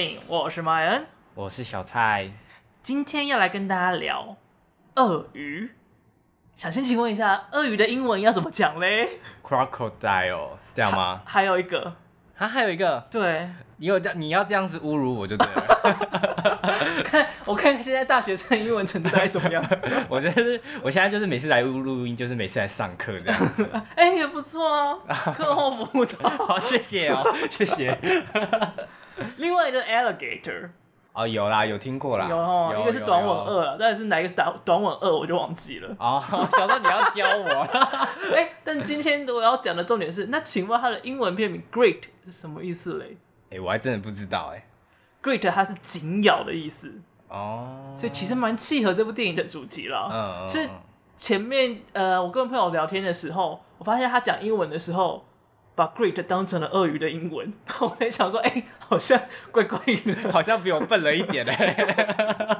令，我是麦恩，我是小蔡，今天要来跟大家聊鳄鱼。想先请问一下，鳄鱼的英文要怎么讲嘞？Crocodile，这样吗？还有一个，啊，还有一个，对，你有这，你要这样子侮辱我就对了。看，我看看现在大学生英文程度还怎么样？我觉得是，我现在就是每次来录录音，就是每次来上课这样子。哎、欸，也不错啊，课后辅导。好，谢谢哦，谢谢。另外一个 alligator 哦，有啦，有听过啦，有哦，一个是短吻鳄啦，但是哪一个是短短吻鳄我就忘记了。哦，小时候你要教我。哎、欸，但今天我要讲的重点是，那请问它的英文片名 great 是什么意思嘞？哎、欸，我还真的不知道哎。great 它是紧咬的意思哦，所以其实蛮契合这部电影的主题啦。嗯，是前面呃，我跟朋友聊天的时候，我发现他讲英文的时候。把 great 当成了鳄鱼的英文，我在想说，哎、欸，好像怪怪的，好像比我笨了一点哎，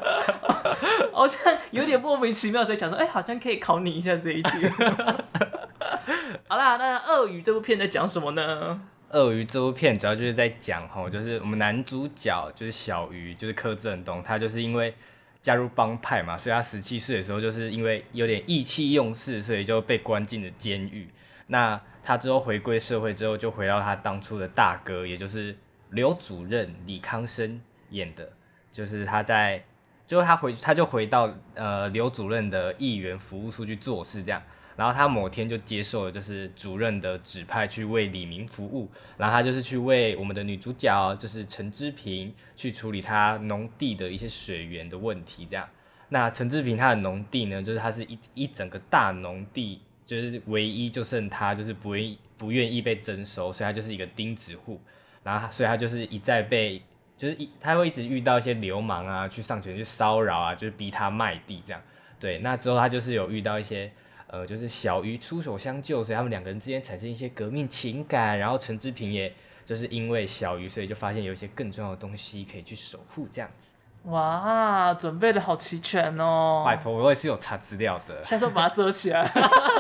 好像有点莫名其妙，所以想说，哎、欸，好像可以考你一下这一句。好啦，那鳄鱼这部片在讲什么呢？鳄鱼这部片主要就是在讲吼，就是我们男主角就是小鱼，就是柯震东，他就是因为加入帮派嘛，所以他十七岁的时候就是因为有点意气用事，所以就被关进了监狱。那他之后回归社会之后，就回到他当初的大哥，也就是刘主任李康生演的，就是他在，就是他回，他就回到呃刘主任的议员服务处去做事这样，然后他某天就接受了就是主任的指派去为李明服务，然后他就是去为我们的女主角就是陈志平去处理他农地的一些水源的问题这样，那陈志平他的农地呢，就是他是一一整个大农地。就是唯一就剩他，就是不愿意不愿意被征收，所以他就是一个钉子户。然后，所以他就是一再被，就是一他会一直遇到一些流氓啊，去上前去骚扰啊，就是逼他卖地这样。对，那之后他就是有遇到一些，呃，就是小鱼出手相救，所以他们两个人之间产生一些革命情感。然后陈志平也就是因为小鱼，所以就发现有一些更重要的东西可以去守护这样子。哇，准备的好齐全哦！拜托，我也是有查资料的。下次我把它遮起来，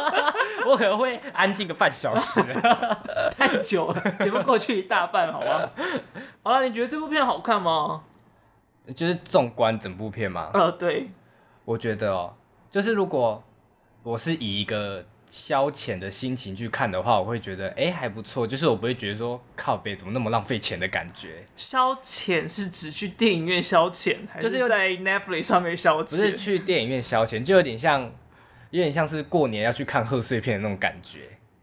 我可能会安静个半小时，太久了，节目过去一大半，好吗？好了，你觉得这部片好看吗？就是纵观整部片吗？呃，对，我觉得哦，就是如果我是以一个。消遣的心情去看的话，我会觉得哎、欸、还不错，就是我不会觉得说靠北怎么那么浪费钱的感觉。消遣是指去电影院消遣，还是在 Netflix 上面消遣？不是去电影院消遣，就有点像，有点像是过年要去看贺岁片的那种感觉。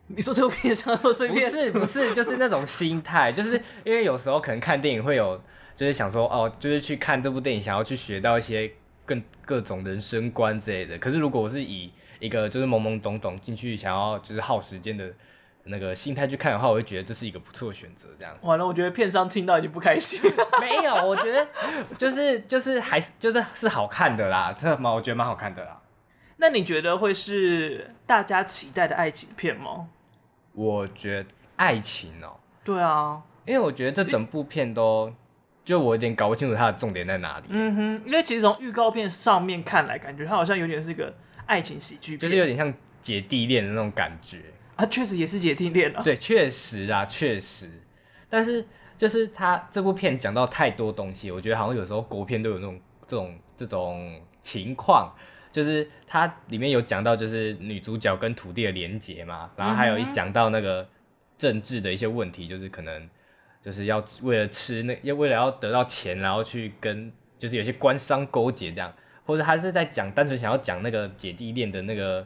你说这部片像贺岁片？不是不是，就是那种心态，就是因为有时候可能看电影会有，就是想说哦，就是去看这部电影，想要去学到一些更各种人生观之类的。可是如果我是以一个就是懵懵懂懂进去想要就是耗时间的那个心态去看的话，我会觉得这是一个不错的选择。这样完了，我觉得片商听到已经不开心。没有，我觉得就是就是还是就是是好看的啦，这蛮我觉得蛮好看的啦。那你觉得会是大家期待的爱情片吗？我觉得爱情哦、喔，对啊，因为我觉得这整部片都就我有点搞不清楚它的重点在哪里。嗯哼，因为其实从预告片上面看来，感觉它好像有点是一个。爱情喜剧就是有点像姐弟恋的那种感觉啊，确实也是姐弟恋啊。对，确实啊，确实。但是就是他这部片讲到太多东西，我觉得好像有时候国片都有那种这种这种情况，就是它里面有讲到就是女主角跟土地的连结嘛，然后还有一讲到那个政治的一些问题，就是可能就是要为了吃那要为了要得到钱，然后去跟就是有些官商勾结这样。或者他是在讲单纯想要讲那个姐弟恋的那个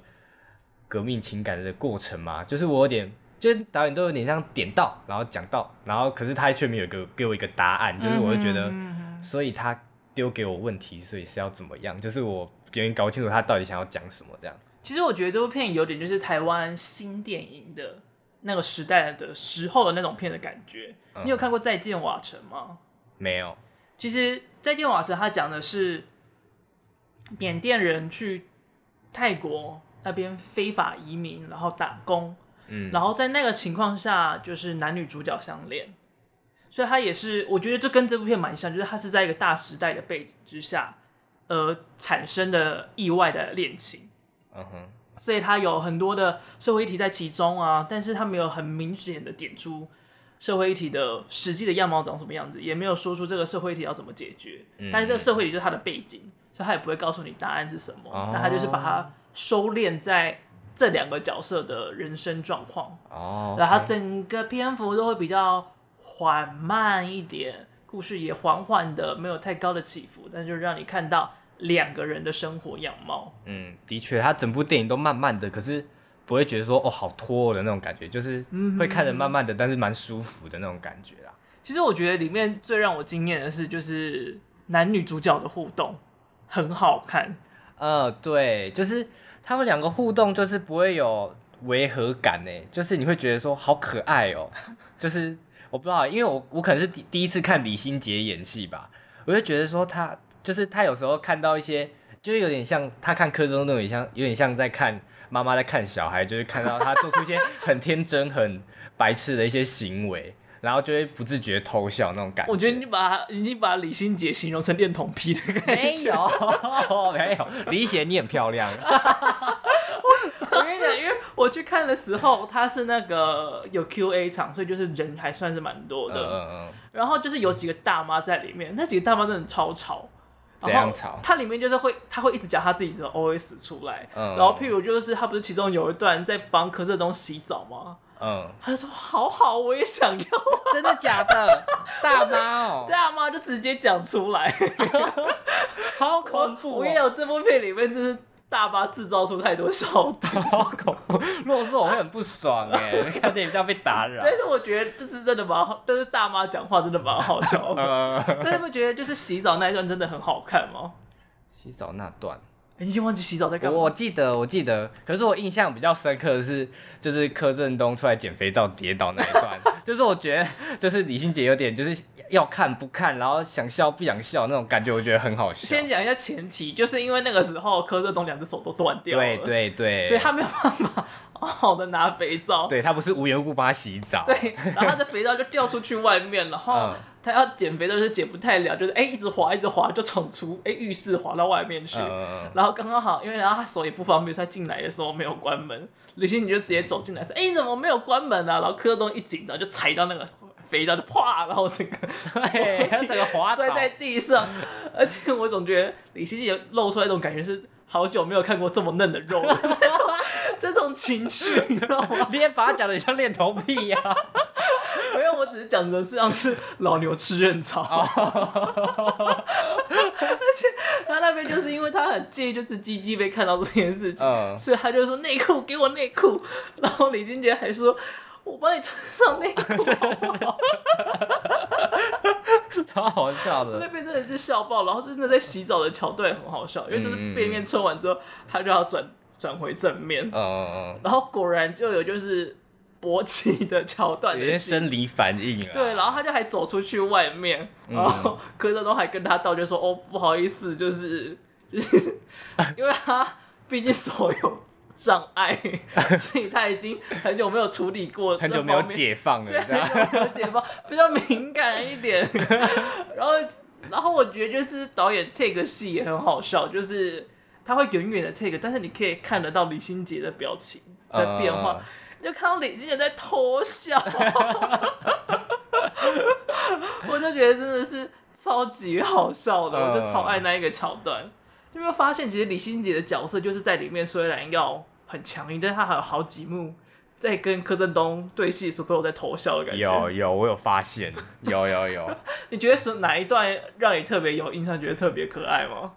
革命情感的过程嘛？就是我有点，就是导演都有点像点到，然后讲到，然后可是他却没有一个给我一个答案，就是我就觉得，所以他丢给我问题，所以是要怎么样？就是我有点搞不清楚他到底想要讲什么这样。其实我觉得这部片有点就是台湾新电影的那个时代的时候的那种片的感觉。你有看过《再见瓦城》吗？没有。其实《再见瓦城》他讲的是。缅甸人去泰国那边非法移民，然后打工，嗯，然后在那个情况下，就是男女主角相恋，所以他也是，我觉得这跟这部片蛮像，就是他是在一个大时代的背景之下，而产生的意外的恋情，嗯哼，所以他有很多的社会议题在其中啊，但是他没有很明显的点出社会议题的实际的样貌长什么样子，也没有说出这个社会议题要怎么解决。嗯、但是这个社会议题就是它的背景，所以他也不会告诉你答案是什么。哦、但他就是把它收敛在这两个角色的人生状况。哦，然后他整个篇幅都会比较缓慢一点，故事也缓缓的，没有太高的起伏，但就让你看到两个人的生活样貌。嗯，的确，他整部电影都慢慢的，可是。不会觉得说哦好拖的那种感觉，就是会看着慢慢的，嗯、但是蛮舒服的那种感觉啦。其实我觉得里面最让我惊艳的是，就是男女主角的互动很好看。呃，对，就是他们两个互动就是不会有违和感呢，就是你会觉得说好可爱哦。就是我不知道，因为我我可能是第第一次看李心洁演戏吧，我就觉得说他就是他有时候看到一些，就是有点像他看柯震东，有点像有点像在看。妈妈在看小孩，就是看到他做出一些很天真、很白痴的一些行为，然后就会不自觉偷笑那种感觉。我觉得你把你把李心洁形容成恋童癖的感觉。没有，没有，李姐你很漂亮。我跟你讲，因为我去看的时候，他是那个有 Q&A 场，所以就是人还算是蛮多的。嗯嗯。然后就是有几个大妈在里面，那几个大妈真的超吵。怎样吵？它里面就是会，他会一直讲他自己的 OS 出来。嗯。然后譬如就是他不是其中有一段在帮柯震东洗澡吗？嗯。他就说：“好好，我也想要。”真的假的？大妈哦。大妈就直接讲出来。好恐怖！我也有这部片里面真是。大妈制造出太多笑点，好恐怖！如果是我会很不爽哎，看电影这样被打扰。但是我觉得就是真的蛮好，但是大妈讲话真的蛮好笑的。但是不觉得就是洗澡那一段真的很好看吗？洗澡那段。你已经忘记洗澡在干嘛？我记得，我记得，可是我印象比较深刻的是，就是柯震东出来捡肥皂跌倒那一段，就是我觉得，就是李心洁有点就是要看不看，然后想笑不想笑那种感觉，我觉得很好笑。先讲一下前提，就是因为那个时候柯震东两只手都断掉了，对对对，所以他没有办法好好的拿肥皂，对他不是无缘无故帮他洗澡，对，然后他的肥皂就掉出去外面，然后。嗯他要减肥的时候减不太了，就是哎、欸、一直滑一直滑就从出哎、欸、浴室滑到外面去，呃、然后刚刚好，因为然后他手也不方便，所以他进来的时候没有关门，李欣你就直接走进来说哎、欸、你怎么没有关门啊？然后柯东一紧张就踩到那个肥皂就啪，然后整个对，他整个滑摔在地上，而且我总觉得李欣也露出来一种感觉是好久没有看过这么嫩的肉了，这种情绪 你知道吗？你也把他讲的像恋童癖呀。因为我只是讲的是像是老牛吃嫩草，而且他那边就是因为他很介意，就是鸡鸡被看到这件事情，嗯、所以他就说内裤给我内裤，然后李金杰还说我帮你穿上内裤好不好？超好笑的，那边真的是笑爆，然后真的在洗澡的桥段也很好笑，因为就是背面穿完之后，他就要转转回正面，嗯、然后果然就有就是。勃起的桥段，有些生理反应啊。对，然后他就还走出去外面，嗯、然后柯震东还跟他道歉说：“哦，不好意思，就是就是，因为他毕竟手有障碍，所以他已经很久没有处理过，很久没有解放了，对，很久没有解放，比较敏感一点。然后，然后我觉得就是导演 take 戏也很好笑，就是他会远远的 take，但是你可以看得到李心洁的表情的变化。你”就看到李心洁在偷笑，我就觉得真的是超级好笑的，我就超爱那一个桥段。就没有发现，其实李心洁的角色就是在里面，虽然要很强硬，但是他还有好几幕在跟柯震东对戏的时候都有在偷笑的感觉。有有，我有发现，有有有。你觉得是哪一段让你特别有印象，觉得特别可爱吗？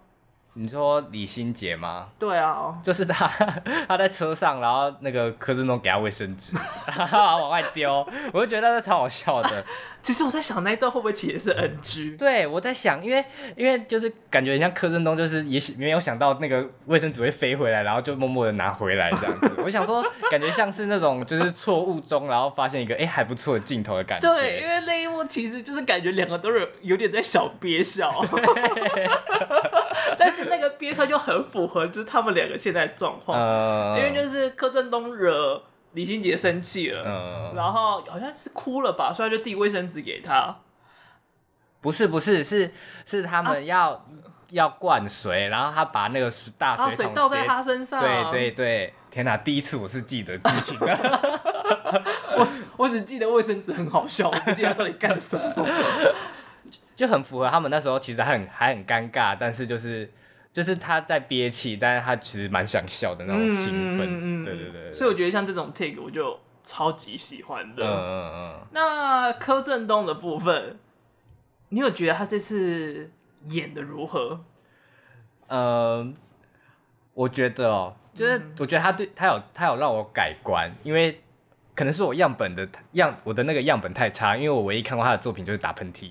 你说李心洁吗？对啊，就是他，他在车上，然后那个柯震东给他卫生纸，然 后往外丢，我就觉得那超好笑的。其实我在想那一段会不会其实是 NG？对，我在想，因为因为就是感觉像柯震东，就是也没有想到那个卫生纸会飞回来，然后就默默的拿回来这样子。我想说，感觉像是那种就是错误中，然后发现一个哎、欸、还不错的镜头的感觉。对，因为那一幕其实就是感觉两个都是有点在小憋笑，对但是那个憋笑就很符合就是他们两个现在状况，呃、因为就是柯震东惹。李心洁生气了，嗯、然后好像是哭了吧，所以就递卫生纸给他。不是不是是是他们要、啊、要灌水，然后他把那个大水水倒在他身上。对对对，天哪！第一次我是记得剧情的，我我只记得卫生纸很好笑，我不记得他到底干什么，就很符合他们那时候其实还很还很尴尬，但是就是就是他在憋气，但是他其实蛮想笑的那种气氛，嗯嗯、对，对对对。所以我觉得像这种 take 我就超级喜欢的。嗯嗯嗯。那柯震东的部分，你有觉得他这次？演的如何？呃，我觉得哦，就是我觉得他对他有他有让我改观，因为可能是我样本的样我的那个样本太差，因为我唯一看过他的作品就是打喷嚏，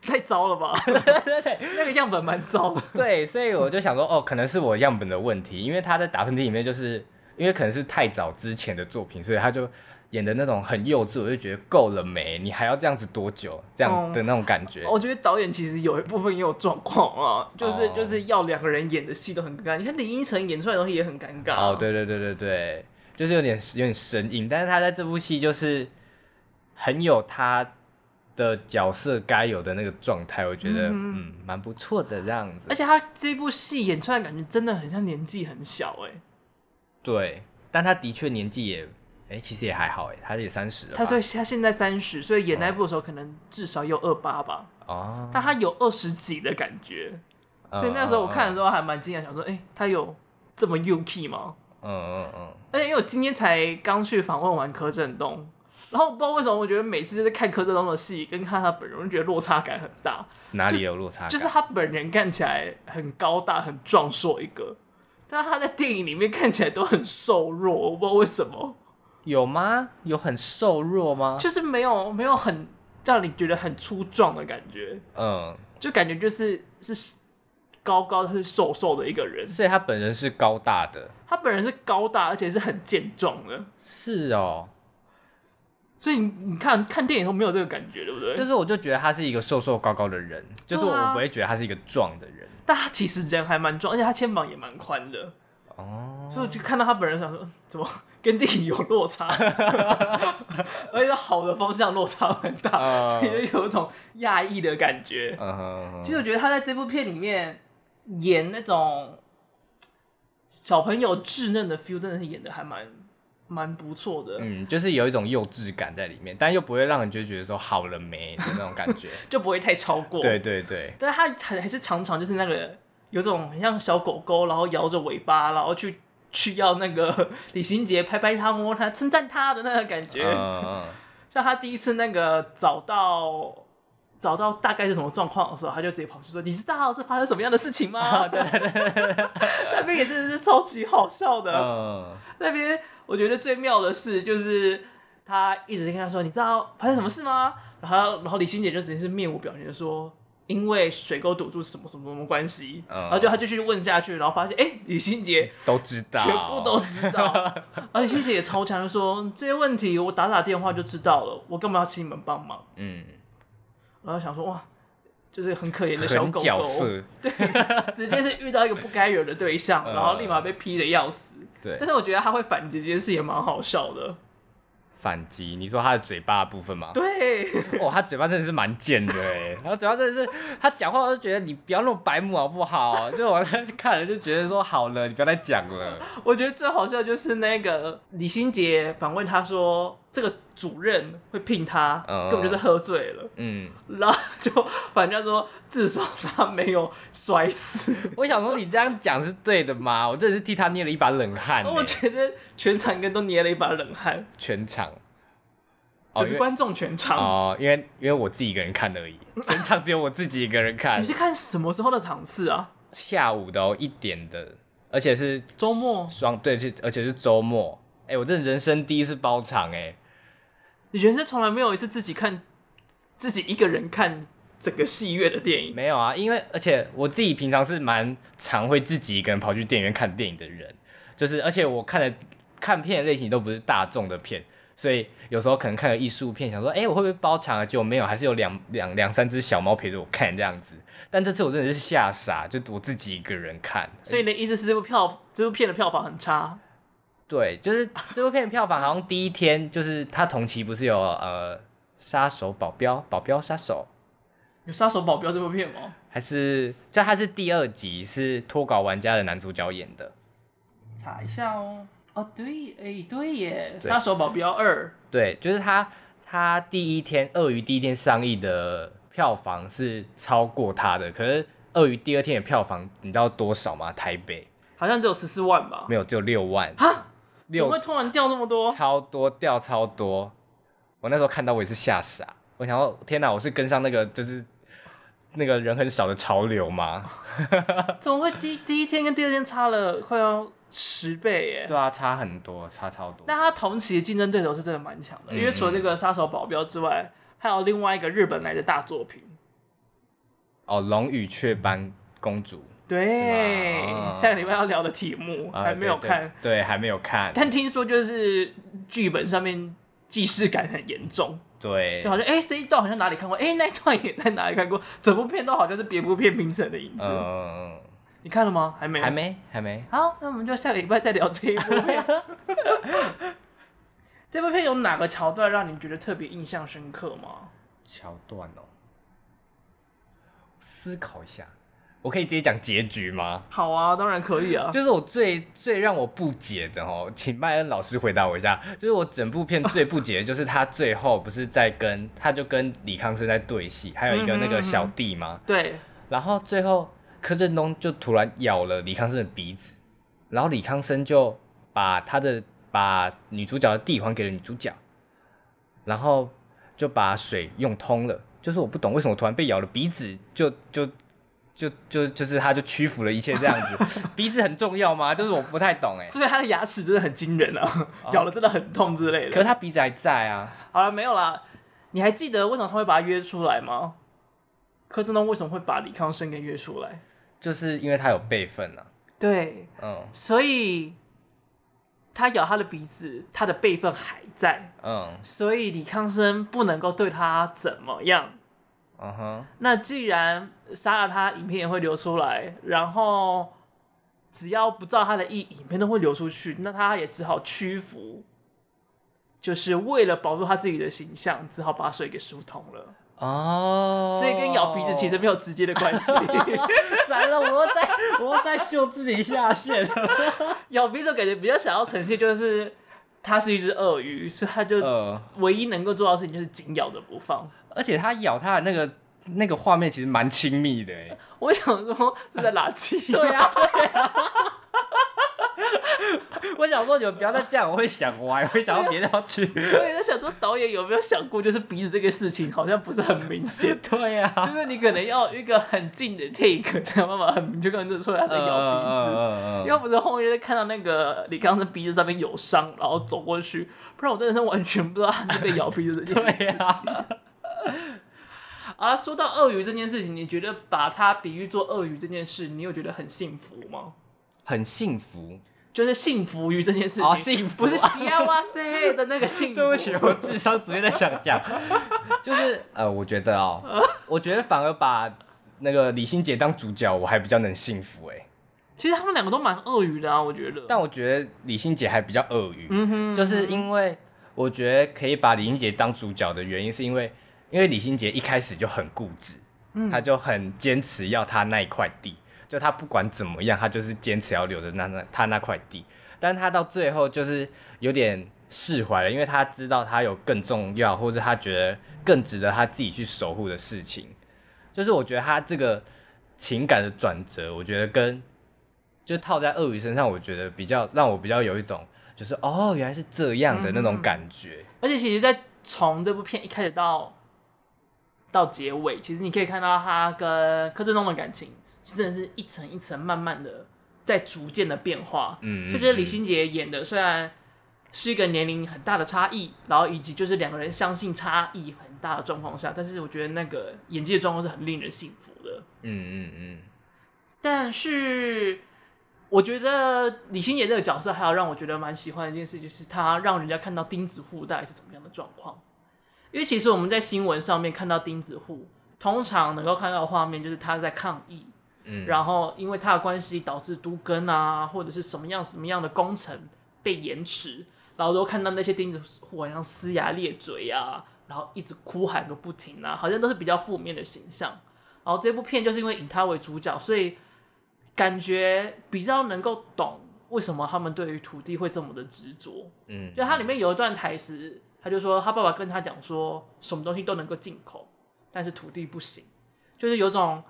太糟了吧 对？那个样本蛮糟的。对，所以我就想说，哦，可能是我样本的问题，因为他在打喷嚏里面，就是因为可能是太早之前的作品，所以他就。演的那种很幼稚，我就觉得够了没？你还要这样子多久？这样的那种感觉。嗯、我觉得导演其实有一部分也有状况啊，就是、哦、就是要两个人演的戏都很尴尬。你看林依晨演出来的东西也很尴尬。哦，对对对对对，就是有点有点生硬，但是他在这部戏就是很有他的角色该有的那个状态，我觉得嗯蛮、嗯、不错的这样子。而且他这部戏演出来感觉真的很像年纪很小哎。对，但他的确年纪也。哎、欸，其实也还好哎，他也三十了。他对，他现在三十，所以演那部的时候可能至少有二八吧。哦。但他有二十几的感觉，所以那时候我看的时候还蛮惊讶，想说，哎、欸，他有这么幼气吗？嗯嗯嗯。而且因为我今天才刚去访问完柯震东，然后不知道为什么，我觉得每次就是看柯震东的戏，跟看他本人，我就觉得落差感很大。哪里有落差感？就是他本人看起来很高大、很壮硕一个，但他在电影里面看起来都很瘦弱，我不知道为什么。有吗？有很瘦弱吗？就是没有，没有很让你觉得很粗壮的感觉。嗯，就感觉就是是高高的是瘦瘦的一个人。所以他本人是高大的。他本人是高大，而且是很健壮的。是哦。所以你你看看电影都没有这个感觉，对不对？就是我就觉得他是一个瘦瘦高高的人，就是我不会觉得他是一个壮的人。啊，但他其实人还蛮壮，而且他肩膀也蛮宽的。哦。所以我就看到他本人，想说怎么？跟电影有落差，而且好的方向落差很大，所有一种压抑的感觉。Uh huh. 其实我觉得他在这部片里面演那种小朋友稚嫩的 feel，真的是演的还蛮蛮不错的。嗯，就是有一种幼稚感在里面，但又不会让人就觉得说好了没的那种感觉，就不会太超过。对对对，但是他还还是常常就是那个有种很像小狗狗，然后摇着尾巴，然后去。去要那个 李心洁拍拍他摸他称赞他的那个感觉，嗯、像他第一次那个找到找到大概是什么状况的时候，他就直接跑去说：“你知道是发生什么样的事情吗？”啊、对对对对，那边也真的是超级好笑的。嗯、那边我觉得最妙的是，就是他一直跟他说：“你知道发生什么事吗？”然后然后李心姐就直接是面无表情的说。因为水沟堵住什么什么什么关系，嗯、然后就他就继续问下去，然后发现哎、欸，李心姐都知道，全部都知道，而李心姐也超强，就说这些问题我打打电话就知道了，我干嘛要请你们帮忙？嗯，然后想说哇，就是很可怜的小狗狗，对，直接是遇到一个不该惹的对象，然后立马被劈的要死，对，但是我觉得他会反击这件事也蛮好笑的。反击？你说他的嘴巴的部分吗？对，哦，他嘴巴真的是蛮贱的哎，然后嘴巴真的是，他讲话我就觉得你不要那么白目好不好？就我 看了就觉得说好了，你不要再讲了。我觉得最好笑就是那个李心洁反问他说，这个主任会聘他，根本就是喝醉了。嗯，然后就反正说至少他没有摔死。我想说你这样讲是对的吗？我真的是替他捏了一把冷汗。我觉得全场应该都捏了一把冷汗。全场，就是观众全场哦，因为因为我自己一个人看而已，全场只有我自己一个人看。你是看什么时候的场次啊？下午的哦，一点的，而且是周末双对，是而且是周末。哎，我这人生第一次包场哎。你人生从来没有一次自己看，自己一个人看整个戏院的电影？没有啊，因为而且我自己平常是蛮常会自己一个人跑去电影院看电影的人，就是而且我看的看片的类型都不是大众的片，所以有时候可能看个艺术片，想说，哎，我会不会包场啊？结果没有，还是有两两两三只小猫陪着我看这样子。但这次我真的是吓傻，就我自己一个人看。所以你的意思是这部票这部片的票房很差？对，就是这部片的票房好像第一天就是他同期不是有呃杀手保镖保镖杀手，有杀手保镖这部片吗？还是就他是第二集，是脱稿玩家的男主角演的。查一下哦。哦，对，哎，对耶，《杀手保镖二》。对，就是他，他第一天鳄鱼第一天上映的票房是超过他的，可是鳄鱼第二天的票房你知道多少吗？台北好像只有十四万吧？没有，只有六万。哈？怎么会突然掉这么多？超多，掉超多。我那时候看到我也是吓傻，我想说天哪，我是跟上那个就是那个人很少的潮流吗？怎么会第第一天跟第二天差了快要十倍耶？对啊，差很多，差超多。但他同期的竞争对手是真的蛮强的，因为除了这个杀手保镖之外，还有另外一个日本来的大作品。哦，龙与雀斑公主。对，哦、下个礼拜要聊的题目、哦、还没有看，对，对，对，还没有看。但听说就是剧本上面既视感很严重，对，就好像哎、欸、这一段好像哪里看过，哎、欸、那一段也在哪里看过，整部片都好像是别部片名成的影子。嗯，你看了吗？还没，还没，还没。好，那我们就下个礼拜再聊这一部片。这部片有哪个桥段让你觉得特别印象深刻吗？桥段哦，思考一下。我可以直接讲结局吗？好啊，当然可以啊。就是我最最让我不解的哦，请麦恩老师回答我一下。就是我整部片最不解的就是他最后不是在跟他就跟李康生在对戏，还有一个那个小弟吗？对。然后最后柯震东就突然咬了李康生的鼻子，然后李康生就把他的把女主角的地还给了女主角，然后就把水用通了。就是我不懂为什么突然被咬了鼻子就就。就就就是他就屈服了一切这样子，鼻子很重要吗？就是我不太懂哎，所以他的牙齿真的很惊人啊，哦、咬了真的很痛之类的。可是他鼻子还在啊。好了，没有啦。你还记得为什么他会把他约出来吗？柯震东为什么会把李康生给约出来？就是因为他有辈分啊。对，嗯，所以他咬他的鼻子，他的辈分还在，嗯，所以李康生不能够对他怎么样。嗯哼，那既然杀了他，影片也会流出来，然后只要不照他的意，影片都会流出去，那他也只好屈服，就是为了保住他自己的形象，只好把水给疏通了。哦，所以跟咬鼻子其实没有直接的关系。完了，我在我在秀自己下限。咬鼻子感觉比较想要呈现就是。它是一只鳄鱼，所以它就唯一能够做到的事情就是紧咬着不放。而且它咬它的那个那个画面其实蛮亲密的哎。我想说是在拉气。对呀、啊，对呀、啊。我想说你们不要再这样，我会想歪，我会想到别的要去。我也在想说导演有没有想过，就是鼻子这个事情好像不是很明显。对呀、啊，就是你可能要一个很近的 take 才有办法很明确看得出来他在咬鼻子。Uh, 要不是后面看到那个李刚的鼻子上面有伤，然后走过去，不然我真的是完全不知道他是被咬鼻子这件事情。啊，说到鳄鱼这件事情，你觉得把它比喻做鳄鱼这件事，你有觉得很幸福吗？很幸福。就是幸福于这件事情，哦、幸福不是西啊哇塞的那个幸福。对不起，我智商直接在想讲，就是呃，我觉得哦，我觉得反而把那个李心洁当主角，我还比较能幸福哎。其实他们两个都蛮鳄鱼的啊，我觉得。但我觉得李心洁还比较鳄鱼，嗯哼，就是因为我觉得可以把李心洁当主角的原因，是因为因为李心洁一开始就很固执，嗯，他就很坚持要他那一块地。就他不管怎么样，他就是坚持要留着那那他那块地，但他到最后就是有点释怀了，因为他知道他有更重要，或者他觉得更值得他自己去守护的事情。就是我觉得他这个情感的转折，我觉得跟就套在鳄鱼身上，我觉得比较让我比较有一种就是哦，原来是这样的那种感觉。嗯，而且其实，在从这部片一开始到到结尾，其实你可以看到他跟柯震东的感情。真的是一层一层慢慢的在逐渐的变化，嗯，就觉得李心洁演的虽然是一个年龄很大的差异，然后以及就是两个人相信差异很大的状况下，但是我觉得那个演技的状况是很令人信服的，嗯嗯嗯。但是我觉得李心洁这个角色还有让我觉得蛮喜欢的一件事，就是他让人家看到钉子户大概是怎么样的状况，因为其实我们在新闻上面看到钉子户，通常能够看到的画面就是他在抗议。然后因为他的关系导致都更啊，或者是什么样什么样的工程被延迟，然后都看到那些钉子户好像撕牙裂嘴啊，然后一直哭喊个不停啊，好像都是比较负面的形象。然后这部片就是因为以他为主角，所以感觉比较能够懂为什么他们对于土地会这么的执着。嗯，就它里面有一段台词，他就说他爸爸跟他讲说，什么东西都能够进口，但是土地不行，就是有种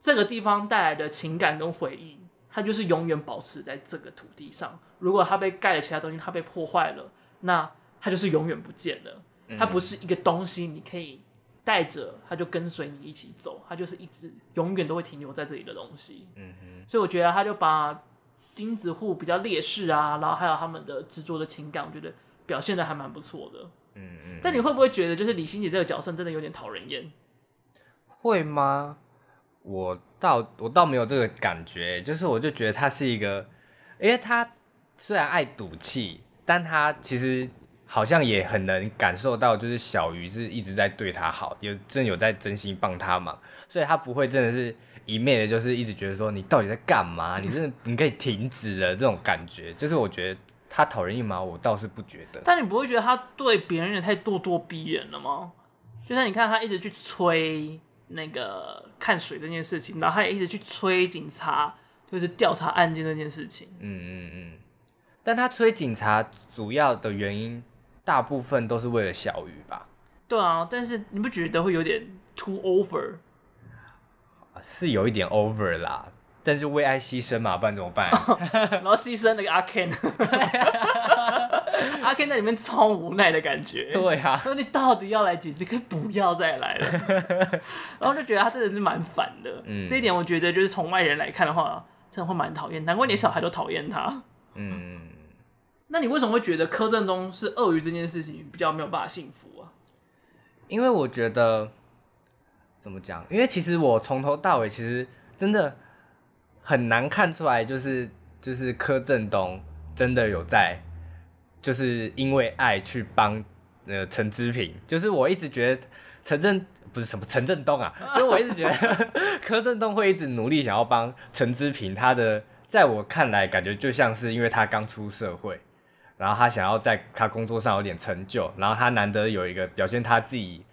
这个地方带来的情感跟回忆，它就是永远保持在这个土地上。如果它被盖了其他东西，它被破坏了，那它就是永远不见了。它不是一个东西，你可以。带着它就跟随你一起走，它就是一直永远都会停留在这里的东西。嗯哼，所以我觉得他就把金子户比较劣势啊，然后还有他们的执着的情感，我觉得表现的还蛮不错的。嗯嗯。但你会不会觉得，就是李心洁这个角色真的有点讨人厌？会吗？我倒我倒没有这个感觉，就是我就觉得他是一个，因为他虽然爱赌气，但他其实。好像也很能感受到，就是小鱼是一直在对他好，有真有在真心帮他忙，所以他不会真的是一昧的，就是一直觉得说你到底在干嘛？你真的你可以停止了这种感觉，就是我觉得他讨人厌吗？我倒是不觉得。但你不会觉得他对别人也太咄咄逼人了吗？就像你看他一直去催那个看水这件事情，然后他也一直去催警察，就是调查案件这件事情。嗯嗯嗯。但他催警察主要的原因。大部分都是为了小雨吧？对啊，但是你不觉得会有点 too over？是有一点 over 啦，但是为爱牺牲嘛，不然怎么办？然后牺牲那个阿 Ken，阿 Ken 在里面超无奈的感觉。对啊，说你到底要来几次？可以不要再来了。然后就觉得他真的是蛮烦的。嗯，这一点我觉得就是从外人来看的话，真的会蛮讨厌。难怪连小孩都讨厌他。嗯。那你为什么会觉得柯震东是鳄鱼这件事情比较没有办法幸福啊？因为我觉得怎么讲？因为其实我从头到尾其实真的很难看出来，就是就是柯震东真的有在，就是因为爱去帮呃陈之平。就是我一直觉得陈振不是什么陈振东啊，就我一直觉得柯震东会一直努力想要帮陈之平。他的在我看来，感觉就像是因为他刚出社会。然后他想要在他工作上有点成就，然后他难得有一个表现他自己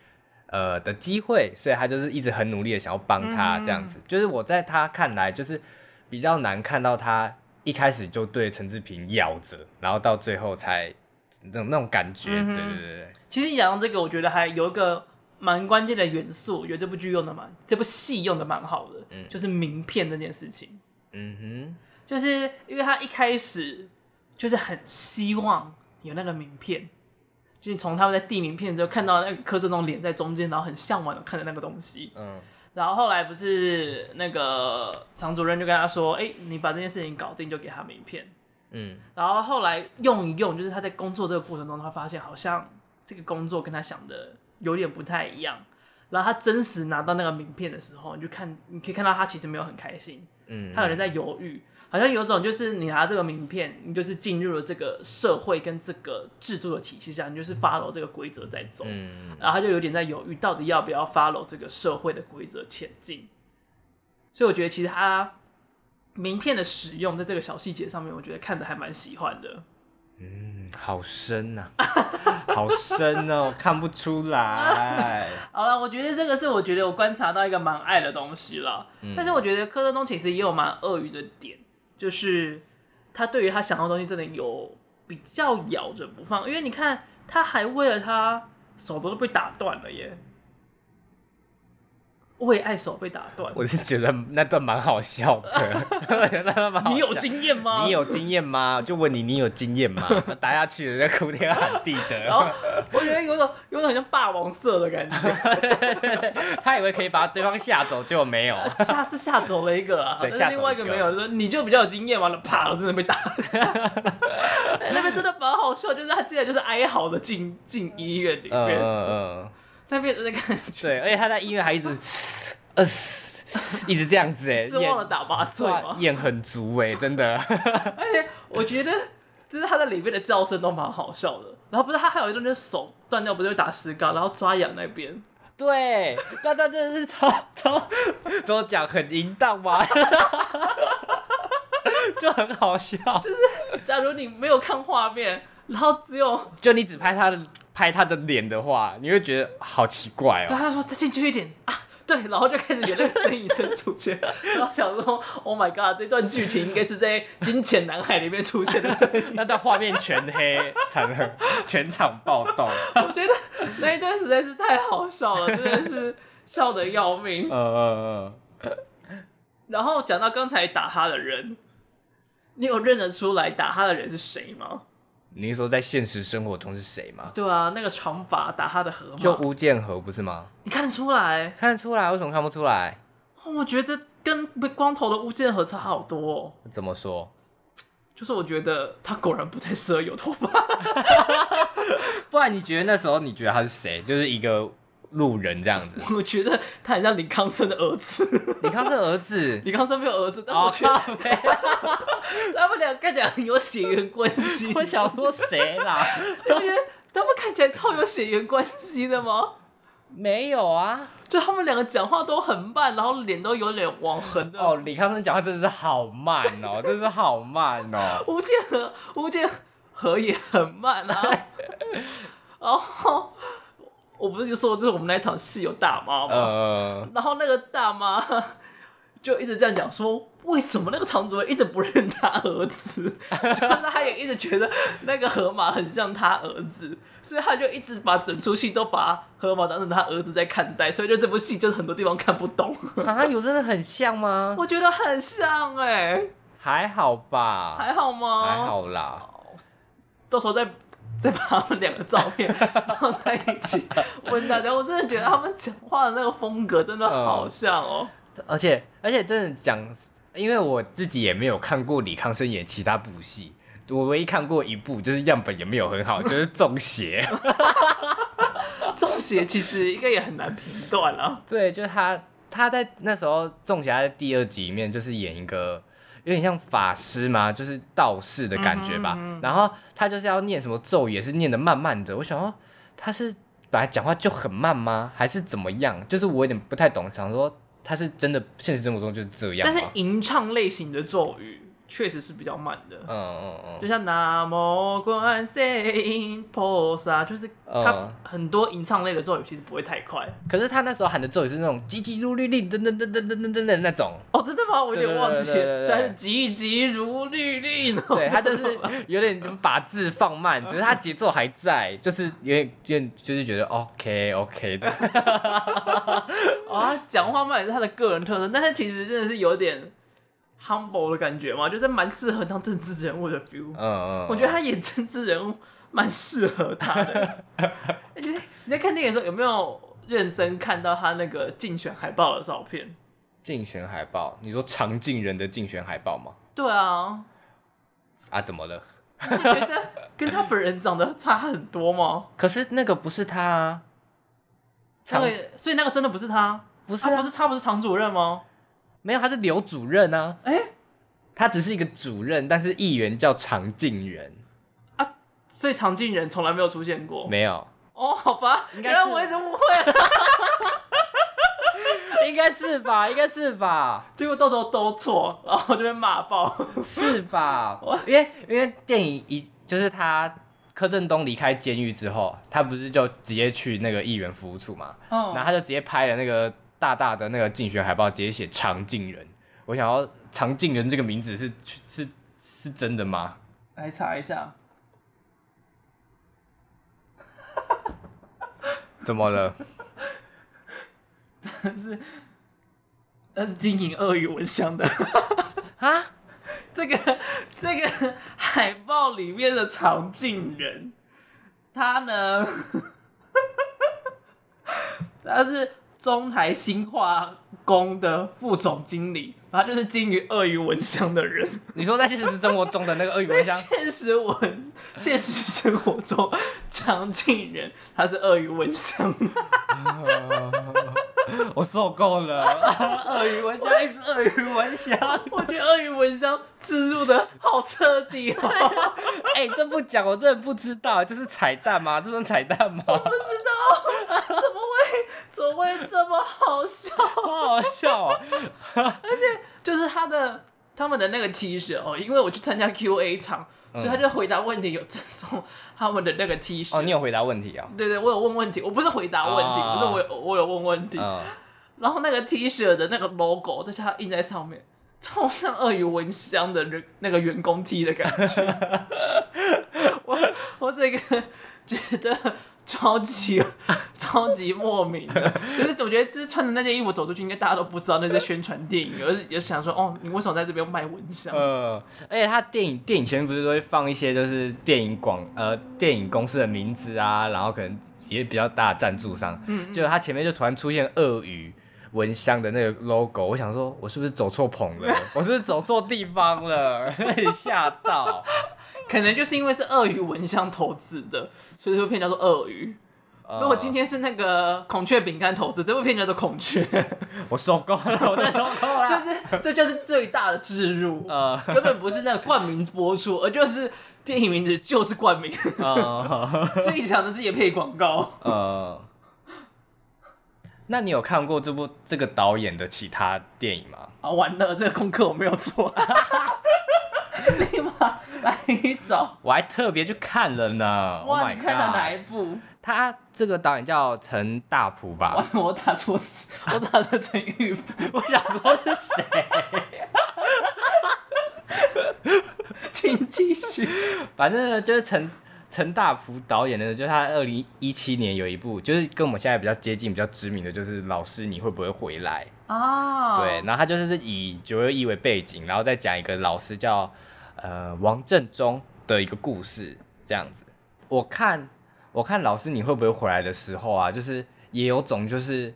呃的机会，所以他就是一直很努力的想要帮他这样子。嗯、就是我在他看来，就是比较难看到他一开始就对陈志平咬着，然后到最后才那种那种感觉。嗯、对对对对。其实你讲到这个，我觉得还有一个蛮关键的元素，我觉得这部剧用的蛮，这部戏用的蛮好的，嗯、就是名片这件事情。嗯哼，就是因为他一开始。就是很希望有那个名片，就是从他们在递名片的时候看到那个柯震东脸在中间，然后很向往的看着那个东西。嗯，然后后来不是那个常主任就跟他说：“哎、欸，你把这件事情搞定，就给他名片。”嗯，然后后来用一用，就是他在工作这个过程中，他发现好像这个工作跟他想的有点不太一样。然后他真实拿到那个名片的时候，你就看，你可以看到他其实没有很开心。嗯，他有人在犹豫。好像有种就是你拿这个名片，你就是进入了这个社会跟这个制度的体系下，你就是 follow 这个规则在走，嗯，然后他就有点在犹豫，到底要不要 follow 这个社会的规则前进。所以我觉得其实他名片的使用在这个小细节上面，我觉得看的还蛮喜欢的。嗯，好深呐、啊，好深哦，看不出来。好了，我觉得这个是我觉得我观察到一个蛮爱的东西了，嗯、但是我觉得柯震东其实也有蛮鳄鱼的点。就是他对于他想要的东西真的有比较咬着不放，因为你看他还为了他手都被打断了耶。为爱手被打断，我是觉得那段蛮好笑的。你有经验吗？你有经验吗？就问你，你有经验吗？打下去人家哭天喊地的。然后我觉得有种有种很像霸王色的感觉。他以为可以把对方吓走，结果没有。吓是吓走了一个啊，对，但是另外一个没有，就说你就比较有经验，完了啪，我真的被打。那边真的蛮好笑，就是他进来就是哀嚎的进进医院里面。嗯嗯。那边的感觉，对，而且他在医院还一直，呃，一直这样子哎，是忘了打麻醉吗？演很足哎，真的。而且我觉得，就是他在里面的叫声都蛮好笑的。然后不是他还有一段就是手断掉，不是会打石膏，然后抓痒那边。对，那他真的是超超，怎么讲很淫荡吗？就很好笑。就是假如你没有看画面，然后只有就你只拍他的。拍他的脸的话，你会觉得好奇怪哦。对，他说再进去一点啊，对，然后就开始有那个声音声出现，然后想说，Oh my god，这段剧情应该是在《金钱男孩》里面出现的声音。那段画面全黑，惨了，全场暴动。我觉得那一段实在是太好笑了，真的是笑得要命。嗯嗯嗯。然后讲到刚才打他的人，你有认得出来打他的人是谁吗？你是说在现实生活中是谁吗？对啊，那个长发打他的河马，就巫建和不是吗？你看得出来？看得出来？为什么看不出来？我觉得跟光头的巫建和差好多哦。怎么说？就是我觉得他果然不太适合有头发。不然你觉得那时候你觉得他是谁？就是一个。路人这样子，我觉得他很像林康生的儿子。李康生儿子，李康生没有儿子，但我觉得 他们俩看起来很有血缘关系。我想说谁啦？你觉得他们看起来超有血缘关系的吗？没有啊，就他们两个讲话都很慢，然后脸都有点往横的。哦，李康生讲话真的是好慢哦，真是好慢哦。吴建和，吴建和也很慢啊。然后。我不是就说，就是我们那场戏有大妈嘛，呃、然后那个大妈 就一直这样讲说，为什么那个场主任一直不认他儿子？就是他也一直觉得那个河马很像他儿子，所以他就一直把整出戏都把河马当成他儿子在看待，所以就这部戏就是很多地方看不懂。啊，有真的很像吗？我觉得很像哎、欸，还好吧？还好吗？还好啦，到时候再。再把他们两个照片放在一起 问大家，我真的觉得他们讲话的那个风格真的好像哦、嗯。而且而且真的讲，因为我自己也没有看过李康生演其他部戏，我唯一看过一部就是样本也没有很好，就是《中邪》。《中邪》其实应该也很难评断了。对，就是他他在那时候《仲侠》在第二集里面就是演一个。有点像法师嘛，就是道士的感觉吧。然后他就是要念什么咒语，也是念的慢慢的。我想说，他是本来讲话就很慢吗？还是怎么样？就是我有点不太懂，想说他是真的现实生活中就是这样？但是吟唱类型的咒语。确实是比较慢的，嗯嗯嗯，就像南无观世音菩萨，就是他很多吟唱类的咒语其实不会太快，可是他那时候喊的咒语是那种急急如律令，噔噔噔噔噔噔噔的那种。哦，真的吗？我有点忘记了，他是急急如律令，对，他就是有点就把字放慢，只是他节奏还在，就是有点有点就是觉得 OK OK 的。啊，讲话慢也是他的个人特色，但是其实真的是有点。Humble 的感觉嘛，就是蛮适合当政治人物的 feel。嗯嗯，我觉得他演政治人物蛮适合他的。你 在你在看电影的时候有没有认真看到他那个竞选海报的照片？竞选海报？你说常进人的竞选海报吗？对啊。啊？怎么了？你觉得跟他本人长得差很多吗？可是那个不是他啊。那个，所以那个真的不是他？不是啊？不是他？不是常主任吗？没有，他是刘主任啊。哎、欸，他只是一个主任，但是议员叫常进人啊，所以常进人从来没有出现过。没有哦，好吧，应该是我一直误会了。应该是吧，应该是吧。结果到时候都错，然后就被骂爆。是吧？因为因为电影一就是他柯震东离开监狱之后，他不是就直接去那个议员服务处嘛？嗯，然后他就直接拍了那个。大大的那个竞选海报直接写常进人，我想要常进人这个名字是是是真的吗？来查一下。怎么了？但是那是经营鳄鱼蚊香的 啊！这个这个海报里面的常进人，他呢？他是。中台新化工的副总经理，他就是金鱼鳄鱼蚊香的人。你说在现实生活中的那个鳄鱼蚊香？现实文，现实生活中常进人，他是鳄鱼蚊香。我受够了，鳄鱼蚊香一直鳄鱼蚊香，我觉得鳄鱼蚊香植入的好彻底哦。哎、欸，这不讲我真的不知道，这是彩蛋吗？这是彩蛋吗？我不知道，怎么会怎么会这么好笑？好好笑啊！而且就是他的他们的那个 T 恤哦，因为我去参加 QA 场，嗯、所以他就回答问题有赠送他们的那个 T 恤。哦，你有回答问题啊？对对，我有问问题，我不是回答问题，哦、不是我有我有问问题。哦、然后那个 T 恤的那个 logo，在下印在上面，超像鳄鱼蚊香的人那个员工 T 的感觉。我我这个 觉得。超级超级莫名的，就是我觉得就是穿着那件衣服走出去，应该大家都不知道那是宣传电影，而是也想说哦，你为什么在这边卖蚊香？呃，而且他电影电影前面不是都会放一些就是电影广呃电影公司的名字啊，然后可能也比较大的赞助商，嗯，就他前面就突然出现鳄鱼蚊香的那个 logo，我想说我是不是走错棚了？我是不是走错地方了？吓到。可能就是因为是鳄鱼蚊香投资的，所以这部片叫做鳄鱼。Uh, 如果今天是那个孔雀饼干投资，这部片叫做孔雀。我受够了，我真的受够了。这是这就是最大的置入，uh, 根本不是那个冠名播出，而就是电影名字就是冠名。Uh, 最强的是业配广告。呃，uh, 那你有看过这部这个导演的其他电影吗？啊，完了，这个功课我没有做。立马来找，我还特别去看了呢。哇，oh、你看了哪一部？他这个导演叫陈大普吧？我打错字，我打成陈玉福。我想说是谁？请继续。反正呢，就是陈陈大福导演的，就是他二零一七年有一部，就是跟我们现在比较接近、比较知名的就是《老师你会不会回来》哦。Oh. 对，然后他就是以九月一为背景，然后再讲一个老师叫。呃，王振中的一个故事这样子，我看我看老师你会不会回来的时候啊，就是也有种就是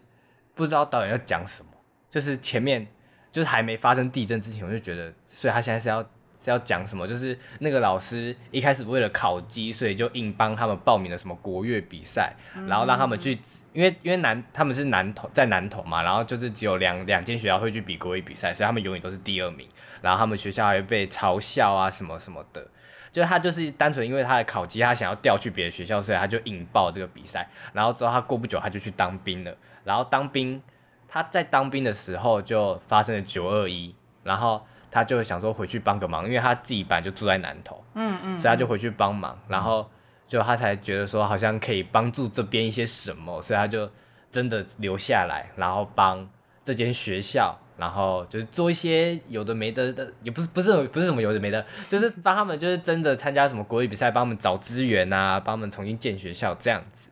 不知道导演要讲什么，就是前面就是还没发生地震之前，我就觉得，所以他现在是要是要讲什么，就是那个老师一开始为了考绩，所以就硬帮他们报名了什么国乐比赛，然后让他们去，因为因为南他们是南投在南投嘛，然后就是只有两两间学校会去比国乐比赛，所以他们永远都是第二名。然后他们学校还会被嘲笑啊什么什么的，就他就是单纯因为他的考级，他想要调去别的学校，所以他就硬报这个比赛。然后之后他过不久他就去当兵了。然后当兵，他在当兵的时候就发生了九二一，然后他就想说回去帮个忙，因为他自己本来就住在南头，嗯嗯，所以他就回去帮忙。然后就他才觉得说好像可以帮助这边一些什么，所以他就真的留下来，然后帮这间学校。然后就是做一些有的没的的，也不是不是不是什么有的没的，就是帮他们就是真的参加什么国语比赛，帮他们找资源啊，帮他们重新建学校这样子。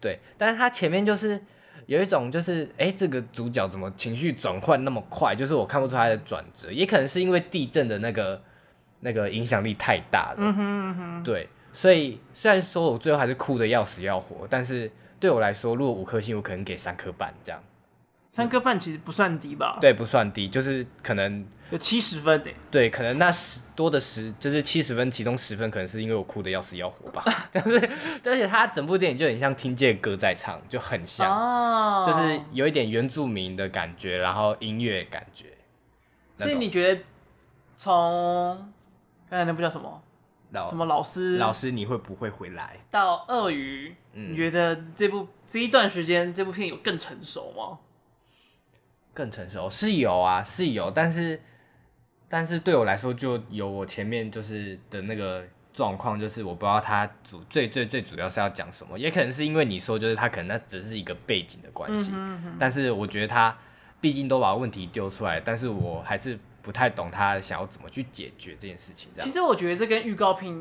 对，但是他前面就是有一种就是，哎，这个主角怎么情绪转换那么快？就是我看不出他的转折，也可能是因为地震的那个那个影响力太大了。嗯哼嗯哼。对，所以虽然说我最后还是哭的要死要活，但是对我来说，如果五颗星，我可能给三颗半这样。三颗半其实不算低吧？对，不算低，就是可能有七十分诶。对，可能那十多的十，就是七十分，其中十分可能是因为我哭的要死要活吧。但是，而且他整部电影就很像听见歌在唱，就很像，哦、就是有一点原住民的感觉，然后音乐感觉。所以你觉得从刚才那部叫什么？老什么老师？老师你会不会回来？到鳄鱼，嗯、你觉得这部这一段时间这部片有更成熟吗？更成熟是有啊，是有，但是但是对我来说，就有我前面就是的那个状况，就是我不知道他主最最最主要是要讲什么，也可能是因为你说就是他可能那只是一个背景的关系，嗯哼哼，但是我觉得他毕竟都把问题丢出来，但是我还是不太懂他想要怎么去解决这件事情。其实我觉得这跟预告片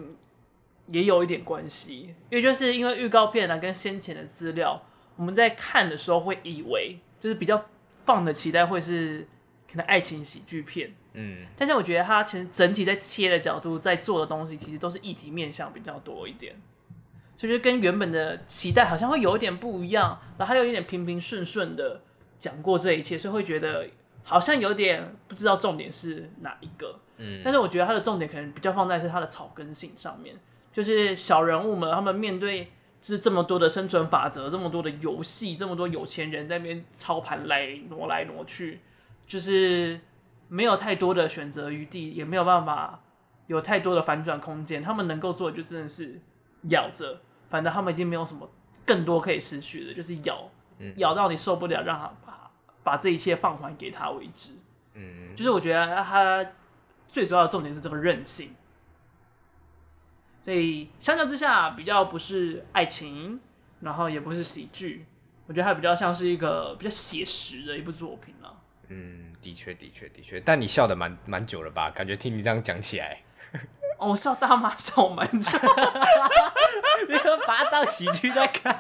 也有一点关系，因为就是因为预告片呢跟先前的资料，我们在看的时候会以为就是比较。放的期待会是可能爱情喜剧片，嗯，但是我觉得它其实整体在切的角度，在做的东西，其实都是议题面向比较多一点，所以就跟原本的期待好像会有一点不一样，然后还有一点平平顺顺的讲过这一切，所以会觉得好像有点不知道重点是哪一个，嗯，但是我觉得它的重点可能比较放在是它的草根性上面，就是小人物们他们面对。是这么多的生存法则，这么多的游戏，这么多有钱人在那边操盘来挪来挪去，就是没有太多的选择余地，也没有办法有太多的反转空间。他们能够做的就真的是咬着，反正他们已经没有什么更多可以失去的，就是咬，咬到你受不了，让他把把这一切放还给他为止。嗯，就是我觉得他最主要的重点是这个韧性。所以相较之下，比较不是爱情，然后也不是喜剧，我觉得它比较像是一个比较写实的一部作品了。嗯，的确，的确，的确。但你笑的蛮蛮久了吧？感觉听你这样讲起来，哦，我笑大妈笑蛮久，你可把它当喜剧在看。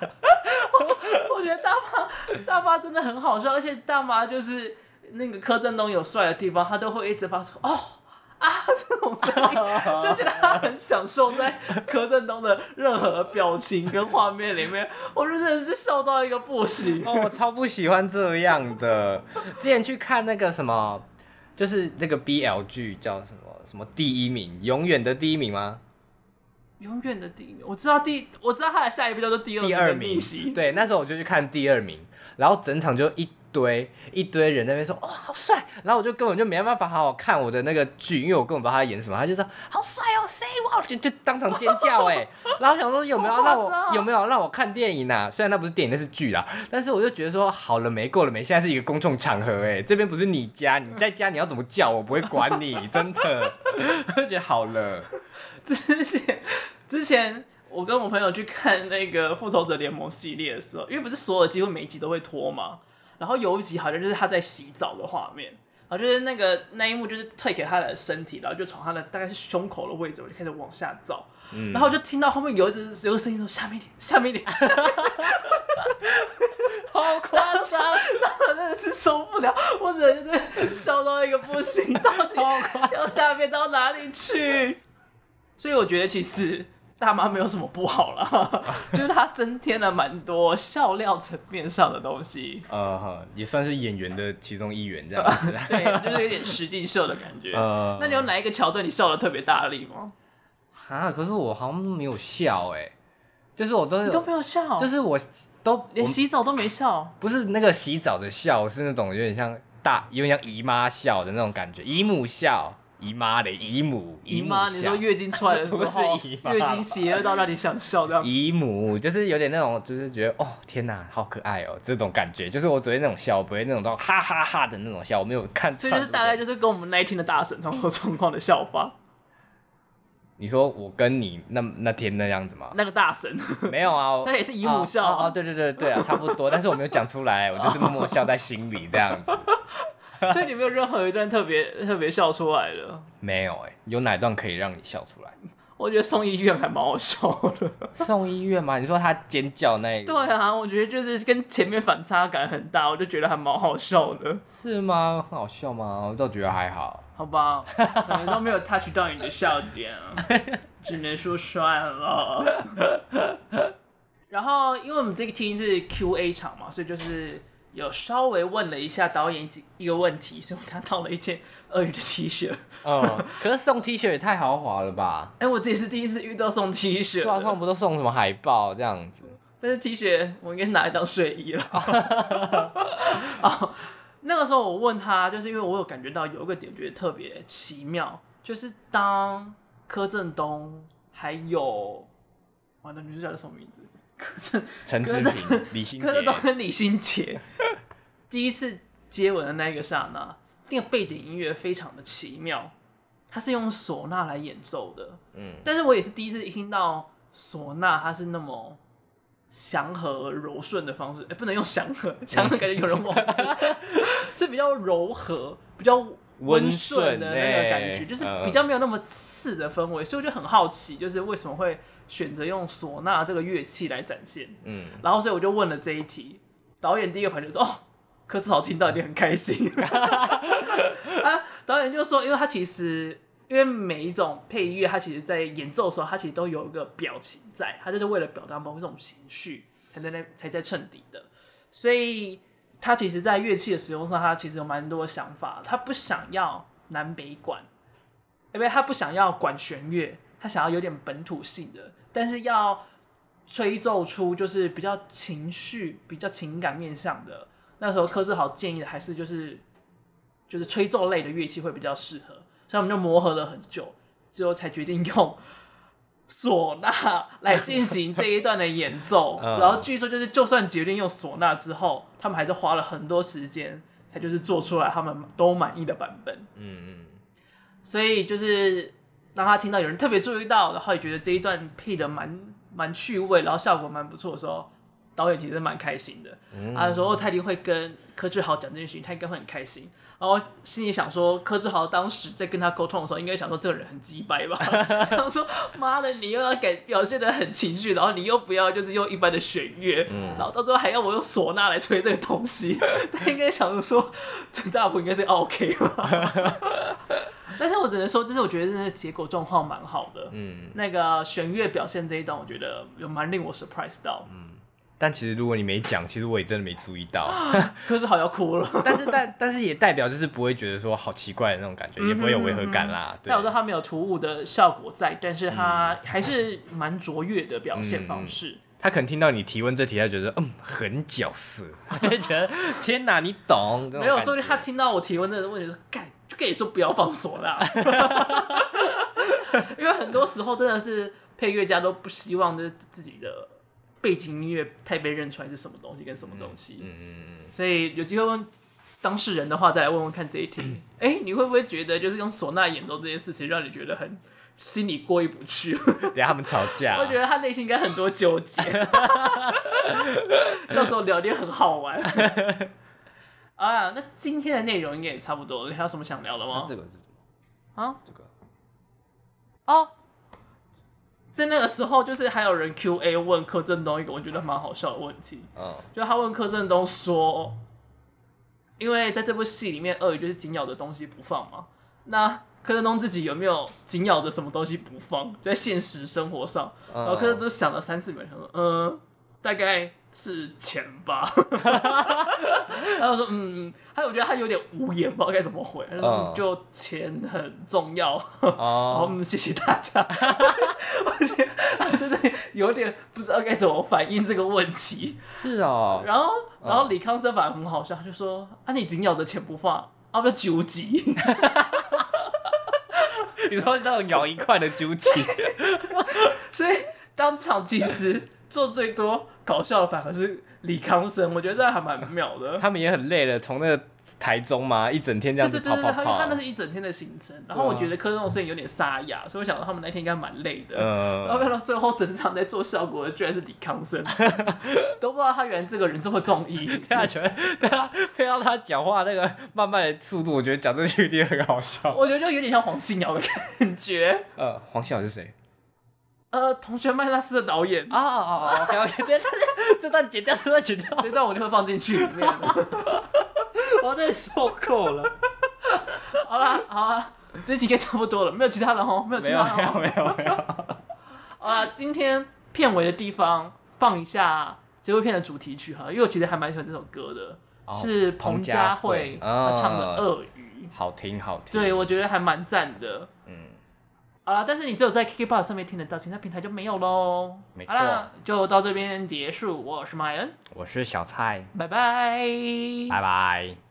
我，我觉得大妈大妈真的很好笑，而且大妈就是那个柯震东有帅的地方，他都会一直发出哦。啊，这种声音就觉得他很享受在柯震东的任何表情跟画面里面，我真的是笑到一个不行。哦，我超不喜欢这样的。之前去看那个什么，就是那个 BL 剧叫什么什么第一名，永远的第一名吗？永远的第一名，我知道第，我知道他的下一部叫做第二名。第二名。对，那时候我就去看第二名，然后整场就一。堆一堆人在那边说，哇、哦，好帅，然后我就根本就没办法好好看我的那个剧，因为我根本不知道他演什么，他就说好帅哦，say 哇，就就当场尖叫哎，然后想说有没有让我有没有让我看电影啊？虽然那不是电影，那是剧啦，但是我就觉得说好了没，够了没，现在是一个公众场合哎，这边不是你家，你在家你要怎么叫我不会管你，真的，我就觉得好了。之前之前我跟我朋友去看那个复仇者联盟系列的时候，因为不是所有机会每一集都会拖嘛。然后有一集好像就是他在洗澡的画面，然后就是那个那一幕就是退给他的身体，然后就从他的大概是胸口的位置，我就开始往下照，嗯、然后就听到后面有一有个声音说下面一点，下面一点，好夸张，真的是受不了，我真的是笑到一个不行，到底要下面到哪里去？所以我觉得其实。大妈没有什么不好啦，就是她增添了蛮多笑料层面上的东西。呃，也算是演员的其中一员这样子。对，就是有点实境秀的感觉。呃，那你有哪一个桥段你笑的特别大力吗？啊，可是我好像没有笑哎，就是我都你都没有笑，就是我都连洗澡都没笑。不是那个洗澡的笑，是那种有点像大，有点像姨妈笑的那种感觉，姨母笑。姨妈的姨母，姨妈，你说月经出来的时候，是姨妈月经邪恶到让你想笑这样。姨母就是有点那种，就是觉得哦天哪，好可爱哦，这种感觉，就是我昨天那种笑，不会那种到哈哈哈的那种笑，我没有看。所以就是大概就是跟我们那一天的大神差不多状况的笑法。你说我跟你那那天那样子吗？那个大神没有啊，他也是姨母笑哦，哦，哦，对对对对啊，差不多，但是我没有讲出来，我就是默默笑在心里这样子。所以你没有任何一段特别特别笑出来的？没有哎、欸，有哪段可以让你笑出来？我觉得送医院还蛮好笑的。送医院嘛？你说他尖叫那一个？对啊，我觉得就是跟前面反差感很大，我就觉得还蛮好笑的。是吗？很好笑吗？我倒觉得还好。好吧，可能都没有 touch 到你的笑点，只能说算了。然后，因为我们这个 team 是 Q&A 场嘛，所以就是。有稍微问了一下导演一个问题，所以我拿到了一件鳄鱼的 T 恤。嗯，可是送 T 恤也太豪华了吧？哎、欸，我自己是第一次遇到送 T 恤。对啊，他们不都送什么海报这样子？但是 T 恤我应该拿来当睡衣了。啊，那个时候我问他，就是因为我有感觉到有一个点觉得特别奇妙，就是当柯震东还有，完了，女主角叫什么名字？柯震、陈志平、李心洁，柯震东跟李心洁。第一次接吻的那一个刹那，那个背景音乐非常的奇妙，它是用唢呐来演奏的，嗯，但是我也是第一次听到唢呐，它是那么祥和柔顺的方式，哎、欸，不能用祥和，祥和感觉有人忘记，是比较柔和、比较温顺的那个感觉，欸、就是比较没有那么刺的氛围，所以我就很好奇，就是为什么会。选择用唢呐这个乐器来展现，嗯，然后所以我就问了这一题，导演第一个反应说：“哦，柯志豪听到一定很开心。”啊，导演就说：“因为他其实，因为每一种配乐，他其实在演奏的时候，他其实都有一个表情在，他就是为了表达某种情绪才在那才在衬底的，所以他其实在乐器的使用上，他其实有蛮多想法，他不想要南北管，因为他不想要管弦乐。”他想要有点本土性的，但是要吹奏出就是比较情绪、比较情感面向的。那时候柯志豪建议的还是就是就是吹奏类的乐器会比较适合，所以我们就磨合了很久，最后才决定用唢呐来进行这一段的演奏。然后据说就是就算决定用唢呐之后，他们还是花了很多时间才就是做出来他们都满意的版本。嗯嗯。所以就是当他听到有人特别注意到，然后也觉得这一段配的蛮蛮趣味，然后效果蛮不错的时候，导演其实蛮开心的。嗯、他说：“哦，他一定会跟柯志豪讲这件事情，他应该会很开心。”然后心里想说，柯志豪当时在跟他沟通的时候，应该想说这个人很鸡掰吧？想说妈的，你又要改表现的很情绪，然后你又不要就是用一般的弦乐，嗯、然后到最后还要我用唢呐来吹这个东西，他应该想着说陈大福应该是 OK 吧？但是我只能说，就是我觉得这个结果状况蛮好的。嗯，那个弦乐表现这一段，我觉得有蛮令我 surprise 到。嗯。但其实如果你没讲，其实我也真的没注意到。可是好要哭了。但是但但是也代表就是不会觉得说好奇怪的那种感觉，嗯、也不会有违和感啦。代表说他没有突兀的效果在，但是他还是蛮卓越的表现方式。嗯、他可能听到你提问这题，他觉得嗯很角色，他觉得天哪你懂。没有，所以他听到我提问这个问题说干就跟你说不要放唢啦。因为很多时候真的是配乐家都不希望就是自己的。背景音乐太被认出来是什么东西跟什么东西，嗯嗯嗯，所以有机会问当事人的话，再来问问看这一题。哎、欸，你会不会觉得就是用唢呐演奏这件事情，让你觉得很心里过意不去？等下他们吵架，我觉得他内心应该很多纠结，到时候聊天很好玩。啊，那今天的内容应该也差不多了，你还有什么想聊的吗？啊、这个是什么？啊，这个哦。在那个时候，就是还有人 Q A 问柯震东一个我觉得蛮好笑的问题，嗯，就他问柯震东说，因为在这部戏里面，鳄鱼就是紧咬的东西不放嘛，那柯震东自己有没有紧咬的什么东西不放？就在现实生活上，然后柯震东想了三四秒，他说，嗯，大概。是钱吧，然后说嗯，还有我觉得他有点无言，不知道该怎么回。他说就钱很重要，然后嗯，谢谢大家。我觉得他真的有点不知道该怎么反应这个问题。是哦，然后然后李康生反而很好笑，他就说啊，你紧咬着钱不放，啊不纠集。你说那种咬一块的纠集，所以当场其实做最多。搞笑的反而是李康生，我觉得这还蛮妙的。他们也很累了，从那个台中嘛，一整天这样子跑跑跑。对对对，他他那是一整天的行程。然后我觉得柯震东声音有点沙哑，所以我想到他们那天应该蛮累的。嗯。然后看到最后整场在做效果的居然是李康生，都不知道他原来这个人这么中意。对啊，对啊，配到他讲话那个慢慢的速度，我觉得讲这句一定很好笑。我觉得就有点像黄信尧的感觉。呃，黄信尧是谁？呃，同学麦拉斯的导演啊啊啊！OK OK，这段这段剪掉，这段剪掉，这段我就会放进去里面。我真的受够了。好了好了，这集应该差不多了，没有其他人哦，没有其他人，没有没有没有。好了，今天片尾的地方放一下这部片的主题曲哈，因为我其实还蛮喜欢这首歌的，是彭佳慧唱的《鳄鱼》，好听好听。对，我觉得还蛮赞的。嗯。好了，但是你只有在 KKBOX 上面听得到，其他平台就没有喽。没错。就到这边结束。我是 myn，我是小蔡，拜拜，拜拜。